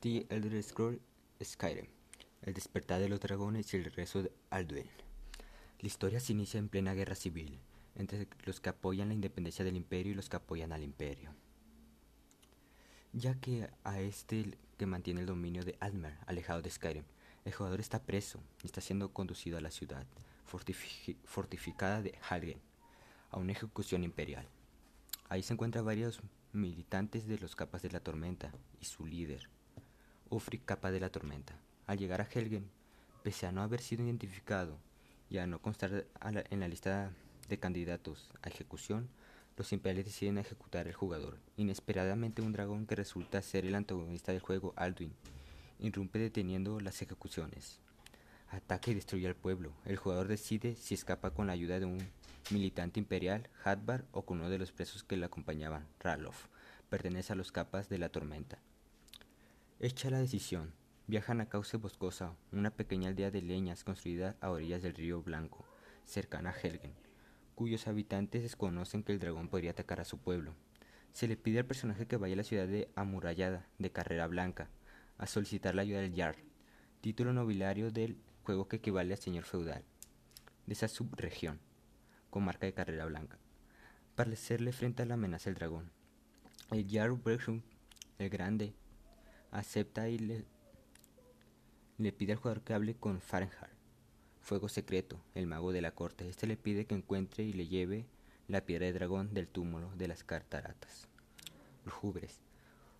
The Elder Skyrim, El despertar de los dragones y el regreso de Alduin. La historia se inicia en plena guerra civil, entre los que apoyan la independencia del imperio y los que apoyan al imperio. Ya que a este que mantiene el dominio de Almer, alejado de Skyrim, el jugador está preso y está siendo conducido a la ciudad fortificada de Halgen, a una ejecución imperial. Ahí se encuentran varios militantes de los capas de la tormenta y su líder, Ufri Capa de la Tormenta. Al llegar a Helgen, pese a no haber sido identificado y a no constar en la lista de candidatos a ejecución, los imperiales deciden ejecutar al jugador. Inesperadamente un dragón que resulta ser el antagonista del juego, Alduin, irrumpe deteniendo las ejecuciones. Ataca y destruye al pueblo. El jugador decide si escapa con la ayuda de un militante imperial, Hadvar, o con uno de los presos que le acompañaban, Ralof. Pertenece a los capas de la tormenta. Hecha la decisión, viajan a Cauce Boscosa, una pequeña aldea de leñas construida a orillas del río Blanco, cercana a Helgen, cuyos habitantes desconocen que el dragón podría atacar a su pueblo. Se le pide al personaje que vaya a la ciudad de amurallada de Carrera Blanca a solicitar la ayuda del Jarl, título nobiliario del juego que equivale a señor feudal de esa subregión, con marca de Carrera Blanca, para hacerle frente a la amenaza del dragón. El Jarl Brechum, el Grande, acepta y le, pide al jugador que hable con Fahrenheit, Fuego Secreto, el mago de la corte. Este le pide que encuentre y le lleve la piedra de dragón del túmulo de las cartaratas. Lujubres.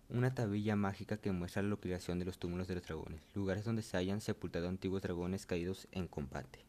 Una tabilla mágica que muestra la localización de los túmulos de los dragones, lugares donde se hayan sepultado antiguos dragones caídos en combate.